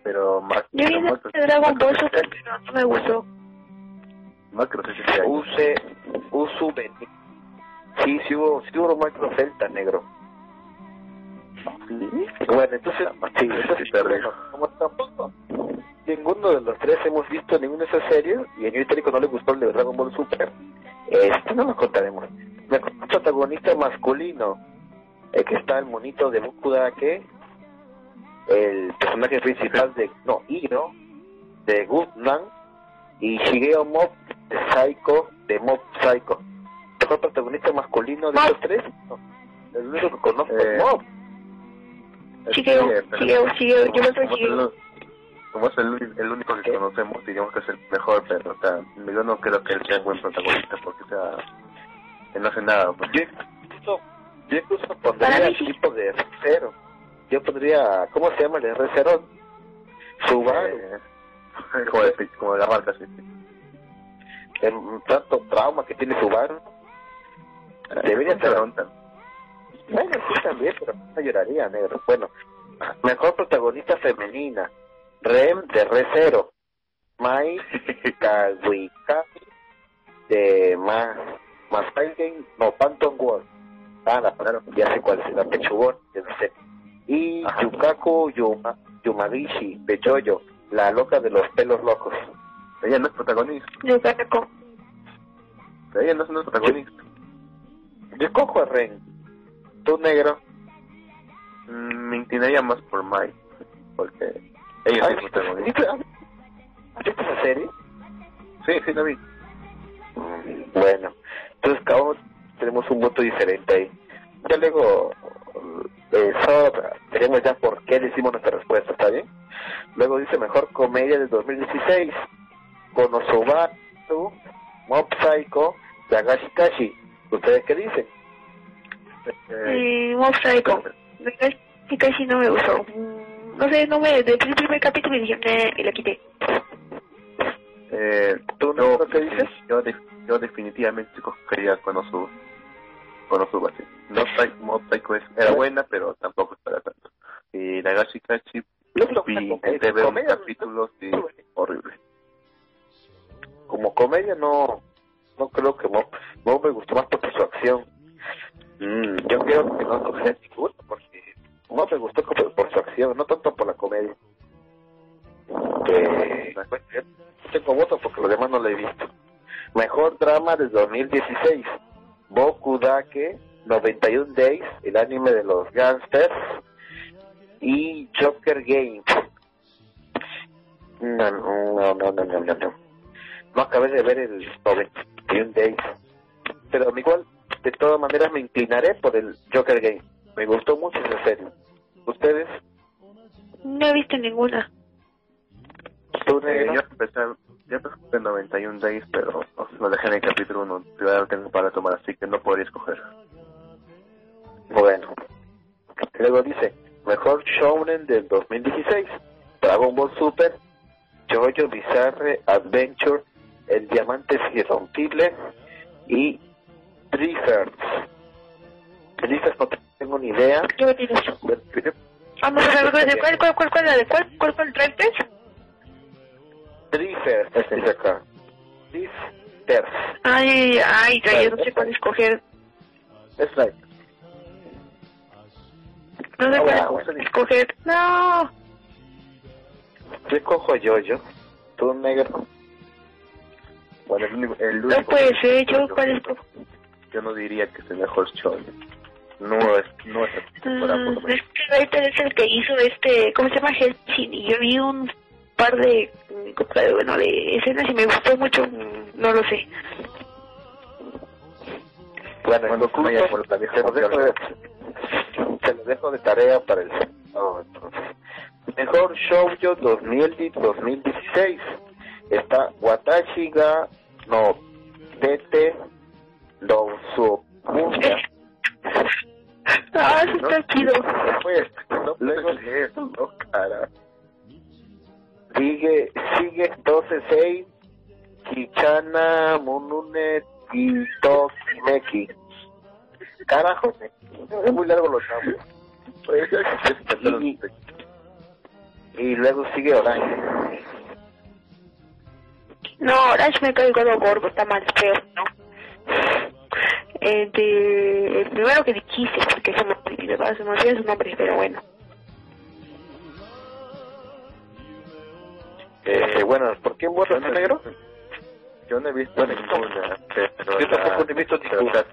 Pero Mac, Yo vi de Dragon Ball Super, pero no me gustó. Este año. Use, Usu Beni. Sí, sí hubo, sí hubo Macross Delta negro. Bueno, entonces, sí, eso sí, pero como tampoco ninguno de los tres hemos visto ninguna de esas series y a Yo Italico no le gustó el de Dragon Ball Super, este no lo contaremos. Mejor protagonista masculino, el que está el monito de Boku Dake, el personaje principal de, no, Iro, de Goodman, y Shigeo Mob de Psycho, de Mob Psycho. Mejor protagonista masculino de esos tres, no, el único que conozco Eh, es Mob. Shigeo, Shigeo, Shigeo, yo es Shigeo. el- Como es el, el único que conocemos, digamos que es el mejor, pero o sea, yo no creo que él sea un buen protagonista porque o sea, él no hace nada. Pues. Yo incluso, yo incluso pondría sí. tipo de R0. Yo pondría, ¿cómo se llama el R0? Subaru. Eh, como, de, como de la marca, sí. El tanto trauma que tiene Subaru. Debería ser. Bueno, sí también, pero no lloraría, negro. Bueno, mejor protagonista femenina. Rem de R0. Mai Kawikami de Ma Masaigen no Phantom World. Ah, la claro, ya sé cuál es, la pechugón, ya no sé. Y Ajá. Yukaku Yuma, Yumagishi de Jojo, la loca de los pelos locos. Ella no es protagonista. Yo saco. Ella no es una protagonista. Yo cojo a Ren. Tú negro. Mm, Me inclinaría más por Mai. Porque ella es protagonista. ¿viste- ¿Has visto esa serie? Sí, sí, la vi. Mm, Bueno, entonces cada uno tenemos un voto diferente ahí. Ya luego, eh, eso veremos ya por qué decimos nuestra respuesta, ¿está bien? Luego dice mejor comedia del 2016, Konosubatsu, Mob Psycho, Yagashi Kashi. ¿Ustedes qué dicen? Eh, Mob Psycho. No me gustó. Mm, No sé, no me. Desde el primer capítulo dije, y la quité. eh, ¿Tú yo, no qué dices? Yo, de- yo definitivamente cogería Konosuba. Konosuba. No Mob Psycho es, era buena, pero tampoco es para tanto. Y Nagashi Kachi Yo creo que vi ver un comedia- capítulo sí, horrible. como comedia no no creo que Mob, Mob me gustó más porque su acción. Mm, yo creo que no cogeré ninguno porque Mob me gustó por, por su acción no tanto por la comedia. Que yo tengo voto porque los demás no lo he visto. Mejor drama del 2016 Boku Dake 91 Days el anime de los gangsters y Joker Game no, no, no, no, no, no, no. No acabé de ver el 91 Days. Pero igual, de todas maneras, me inclinaré por el Joker Game. Me gustó mucho esa serie. ¿Ustedes? No he visto ninguna. ¿Tú, Eh, yo empecé, yo empecé en 91 Days, pero o sea, lo dejé en el capítulo 1. Todavía no tengo para tomar, así que no podría escoger. Bueno. Luego dice, mejor shounen del 2016. Dragon Ball Super, Jojo Bizarre Adventure, El Diamante Irrompible y Drifters. Drifters no tengo ni idea. Yo me tiro. Vamos a ver, ¿de cuál, cuál, cuál, cuál, la de cuál, cuál, cuál, Drifters? Drifters, este dice acá. Drifters. Ay, ay, ya, yo no sé cuál escoger. Es right. No sé Ah, cuál bueno. escoger. No. Yo cojo a Jojo. Tú negro. Bueno, el único, el No único puede que- ser, yo yo- cuál escojo. Yo no diría que es el mejor show. No es, no es así, por Mm, es que es el que hizo este, ¿cómo se llama? Hellsing. Y yo vi un par de, bueno, de escenas y me gustó mucho. No lo sé. Bueno, Bueno, en concluso, vaya por la vieja se lo dejo de, se lo dejo de tarea para el sábado, entonces. Mejor Shoujo 2000-2016 está Watashi ga no Tete no Suokunya Ah, eso está chido. Pues, no luego de eso, no, cara. Sigue, sigue entonces Sei, Kichana, Munune, Titok, Meki. Carajo, es muy largo los nombres. Y- luego sigue Orange. No, Orange me cae of War, está mal, feo, ¿no? Eh, de, el primero que dijiste, porque se me olvidó, se me olvidó su nombre, pero bueno. Eh, bueno, ¿por qué muerto Yo no negro? Yo no he visto ninguna, pero Yo tampoco la- he visto ninguna. La,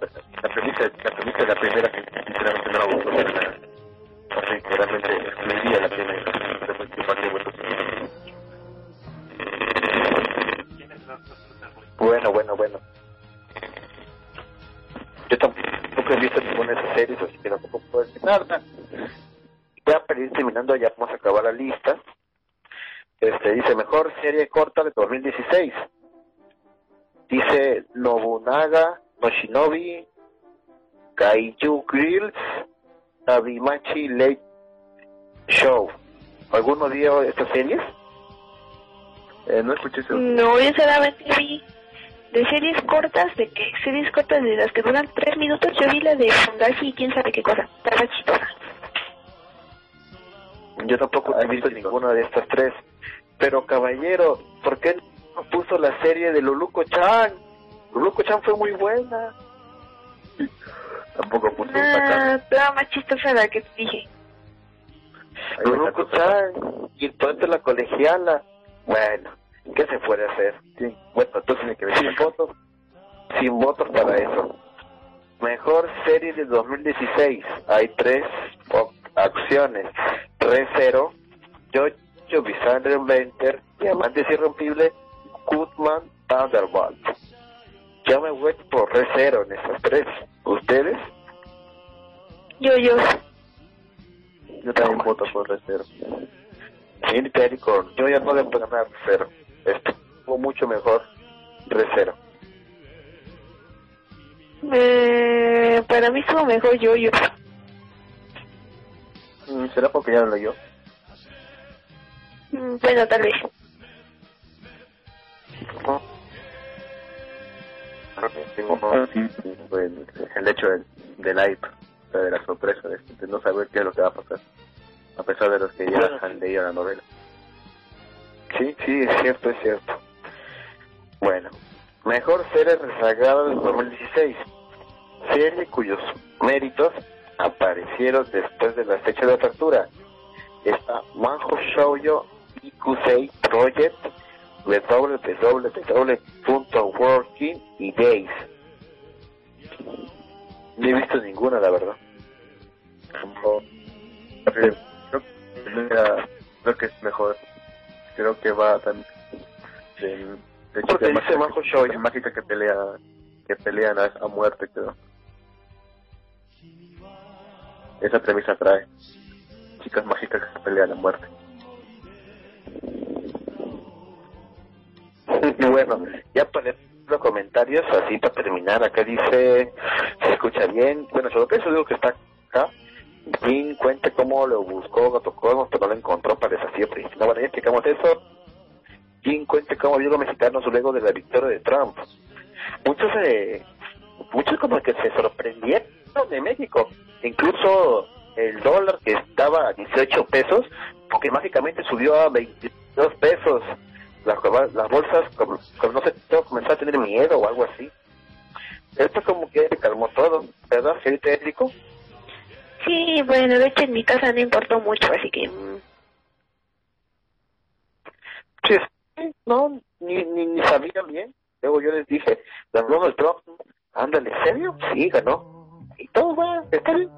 la premisa, la premisa de la primera vio estas series? Eh, no escuché eso. No, yo solamente vi de series cortas, de que series cortas de las que duran tres minutos, yo vi la de Fundashi y quién sabe qué cosa, estaba chistosa. Yo tampoco he visto ninguna de estas tres. Pero caballero, ¿por qué no puso la serie de Luluco Chan? Luluco Chan fue muy buena. Tampoco puse un Ah, estaba más chistosa la que te dije. Chan y el puente la colegiala. Bueno, ¿qué se puede hacer? Sí. Bueno, entonces que ver. sin votos, sin votos para eso. Mejor serie de 2016. Hay tres acciones. Re Zero, Jojo Bizarre Adventure, Diamantes Irrompible, Goodman Thunderbolt. Yo me voy por Re Zero en esas tres. ¿Ustedes? Yo, yo. Yo también voto por Recero. Sí, Perico, yo ya no le puedo ganar Re Zero. Estuvo mucho mejor Re Zero. Eh, para mí estuvo mejor yo, yo. Mm, ¿Será porque ya lo yo? Mm, Bueno, tal vez. Fue el, el hecho del, del hype, sea, de la sorpresa, de, de no saber qué es lo que va a pasar, a pesar de los que ya han leído la novela. Sí, sí, es cierto, es cierto. Bueno, mejor serie rezagada del 2016. Serie cuyos méritos aparecieron después de la fecha de apertura. Está Manjo Shoujo Ikusei Project www.working y Days. No he visto ninguna, la verdad. Como- Creo, creo- creo que es mejor, creo que va también de, de chicas dice mágicas Manjo que- Shoujo. mágicas que pelea que pelean a, a muerte creo esa premisa trae chicas mágicas que pelean a muerte Y bueno, ya para los comentarios, así para terminar, acá dice, se escucha bien, bueno, sobre eso digo que está acá, Jim cuente cómo lo buscó Gato pero no lo encontró para desafío No, bueno, ya explicamos eso. Jim cuente cómo vio los mexicanos luego de la victoria de Trump. Muchos, eh, muchos como que se sorprendieron de México, incluso el dólar que estaba a 18 pesos, porque mágicamente subió a 22 pesos las, las bolsas, como, como no sé, comenzó a tener miedo o algo así. Esto como que calmó todo, ¿verdad, señorita Étrico? Sí, bueno, de hecho en mi casa no importó mucho, así que... mm, Sí, sí, no, ni, ni, ni sabía bien. Luego yo les dije, ganó el Trump, ándale, ¿en serio? Sí, ganó. Y todo va, está bien.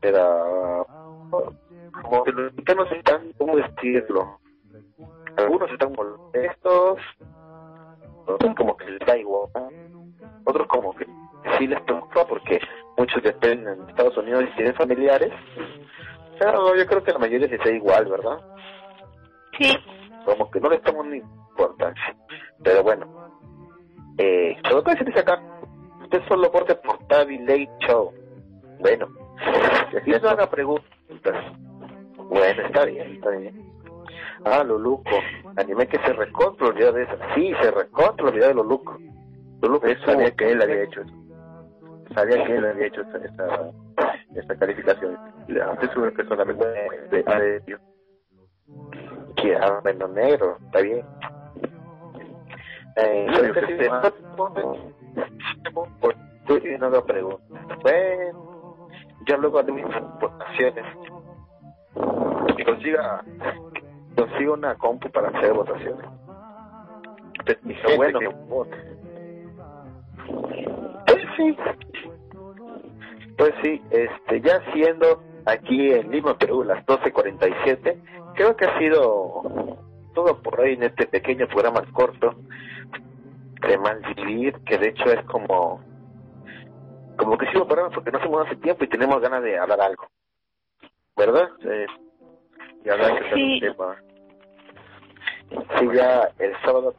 Pero, como que los mexicanos están, ¿cómo decirlo? Algunos están molestos, otros como que les da igual, otros como que sí les preocupa porque muchos dependen en Estados Unidos y tienen familiares. Pero yo creo que la mayoría les da igual, ¿verdad? Sí, como que no le toman ni importancia. Pero bueno, eh, todo que se dice acá, usted solo porte por Tavi Late Show. Bueno, Y no haga preguntas. Bueno, está bien, está bien. Ah, Luluco. Anime que se recontra olvidó de eso. Sí, se recontra olvidó de Luluco. Luluco Él sabía que él había hecho eso. Sabía que él había hecho esta, esta, esta calificación. Seguro que solamente de adentro. Que ah, bueno, negro, está bien. Eh, Sí, ¿sabes que qué? sí. Por tú y no hago preguntas. Bueno, yo luego haré mis votaciones. Y consiga, consiga una compu para hacer votaciones. Que vote. pues sí. Pues sí, este, ya siendo aquí en Lima, Perú, las 12.47, creo que ha sido todo por hoy en este pequeño programa corto de Malvivir, que de hecho es como, como que sí lo paramos porque no hacemos hace tiempo y tenemos ganas de hablar algo. ¿Verdad? Sí. Y hablar que Sí. el tema. Sí, ya el sábado,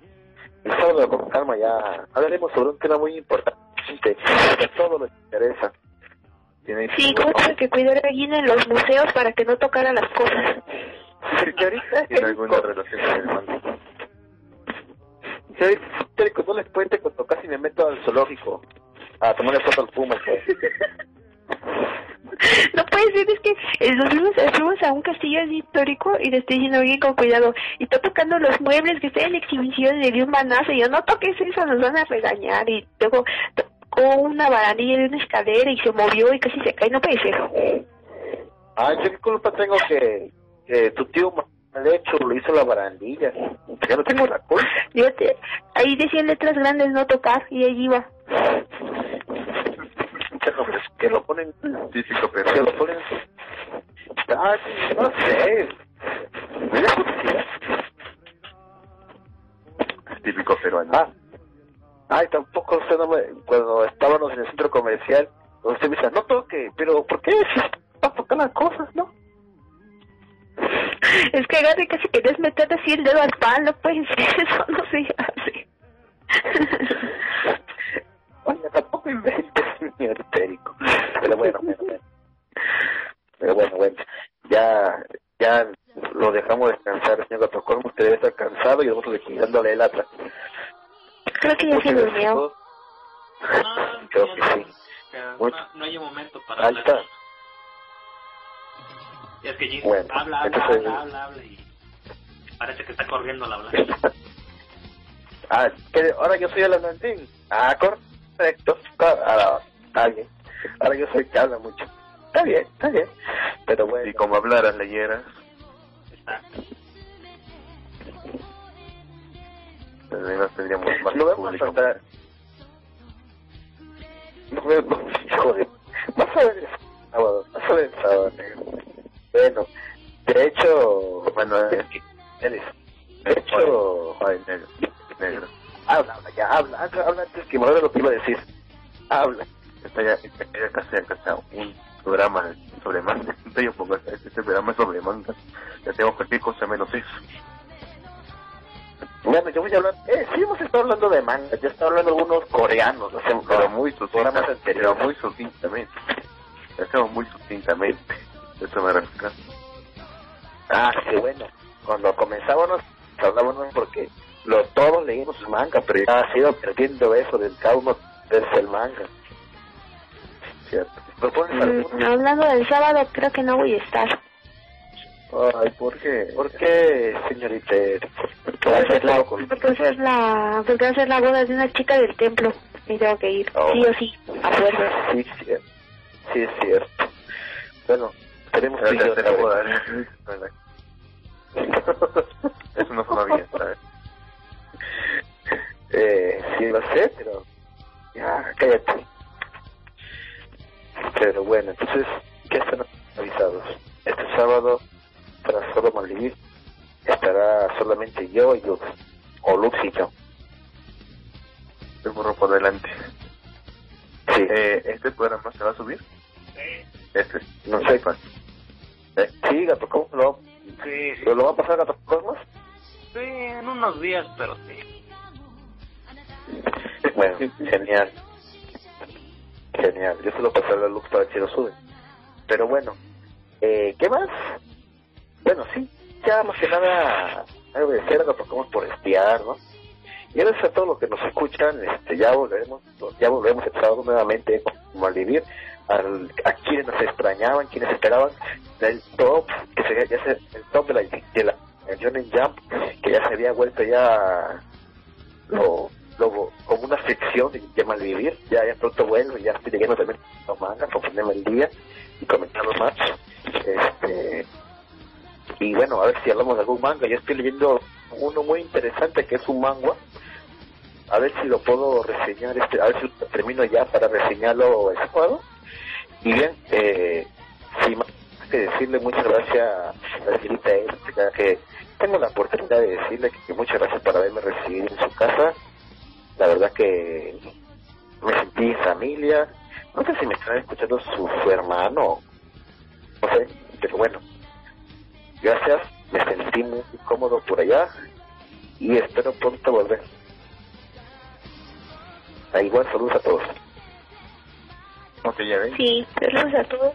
el sábado con calma ya hablaremos sobre un tema muy importante que a todos les interesa. Sí, tuve que cuidar a en los museos para que no tocara las cosas. Que ahorita tiene alguna relación con el ahorita no les cuente cuando casi me meto al zoológico a tomarle foto al puma. No puede ser, es que eh, nos fuimos, fuimos a un castillo histórico y le estoy diciendo bien con cuidado. Y está tocando los muebles que están en exhibición y le dio un manazo. Y yo, no toques eso, nos van a regañar. Y luego tocó una barandilla de una escalera y se movió y casi se cae. No puede ser. Ah, yo qué culpa tengo que, que tu tío mal hecho lo hizo la barandilla. Ya no tengo la culpa. Yo te- ahí decía en letras grandes no tocar y ahí iba. Pero, pues, que lo ponen, Físico, pero que lo ponen. Ah, sí, no sé. Mira, típico peruano. Ah, ay, tampoco usted no me, cuando estábamos en el centro comercial, usted me dice, no toque, pero ¿por qué? Si va a tocar las cosas, ¿no? Es que agarre casi querías meter así el dedo al pan, no puede ser, eso no se hace. Oye, tampoco inventes, señor histérico. Pero bueno, bueno, bueno. Pero bueno, bueno. Ya, ya lo dejamos descansar, señor Gatocormo. Usted debe estar cansado y nosotros dándole el atrás. Creo que ya se durmió. No, Creo que sí. Mucho. no, no hay momento para Ahí hablar. está. Y es que Jin Bueno, habla, habla, entonces- habla, habla, habla y parece que está corriendo al hablar. Ah, que ahora yo soy el Atlantín. Ah, correcto. Cor- Ah, bien. Ahora yo soy que habla mucho. Está bien, está bien. Pero bueno. Y como hablaras, leyeras, Exacto. además tendríamos más Lo vemos público. hasta... No vemos, hijo de... Vas a ver el sábado, vas a ver el sábado, negro. Bueno, de hecho... Bueno, Eres- De hecho... Ay, negro, negro. Habla, habla, ya, habla. Habla, habla antes que me lo que iba a decir. Habla. Está ya, está ya casi está un programa sobre manga. Entonces yo pongo este, programa es sobre manga. Ya tengo cualquier cosa menos eso. Bueno, yo voy a hablar... Eh, sí hemos estado hablando de manga. Yo estaba hablando de algunos coreanos. Sea, Pero muy programas sucinta, anteriores. pero muy sucintamente. Estamos muy sucintamente. Eso me refiero. Ah, qué bueno. Cuando comenzábamos, hablábamos porque los todos leímos manga, pero ya ha sido perdiendo eso del cada uno verse el manga. ¿Cierto? ¿Propones Mm, hablando del sábado, creo que no voy a estar. Ay, ¿por qué? ¿Por qué, señorita? ¿Por Va a ser la, porque va a ser la, porque va a ser la boda de una chica del templo. Y tengo que ir, Oh. sí o sí, a fuerza. Sí, es cierto. Sí, es cierto. Bueno, tenemos que ir la tercera otra boda. Eso no suena bien, ¿sabes? Eh, sí lo sé, pero ya, cállate. Pero bueno, entonces, ¿qué están avisados? Este sábado, para solo Malvivir, estará solamente yo y Lux, o Lux y yo. El burro por delante. Sí, Eh, ¿Este programa se va a subir? Este. no sé. Eh, sí, Gato lo, Sí, sí, ¿lo, lo va a pasar Gato Cosmos? sí, en unos días, pero sí. Bueno, genial. Genial. Yo se lo pasaré a Lux para que lo sube. pero bueno, eh, ¿qué más? Bueno, sí, ya más que nada, de lo tocamos por espiar, ¿no? Y gracias a todos los que nos escuchan, este, ya volvemos, ya volvemos el sábado nuevamente como al vivir, al, a quienes nos extrañaban, quienes esperaban del top, que sería ya se, el top de la, de la Jump, que ya se había vuelto ya lo, lo, como una sección de, mal vivir, ya, ya pronto vuelvo, ya estoy llegando también los mangas, para el día y comentarlos más. Este, y bueno, a ver si hablamos de algún manga. Yo estoy leyendo uno muy interesante que es un manga. A ver si lo puedo reseñar, este, a ver si termino ya para reseñarlo el sábado. Y bien, eh, sin más que decirle muchas gracias a la señorita que tengo la oportunidad de decirle que, muchas gracias por haberme recibido en su casa. La verdad que me sentí familia. No sé si me están escuchando su, su hermano, no sé, pero bueno, Gracias, me sentí muy cómodo por allá y espero pronto volver. A igual saludos a todos. Ok, ya ven. Sí, saludos a todos.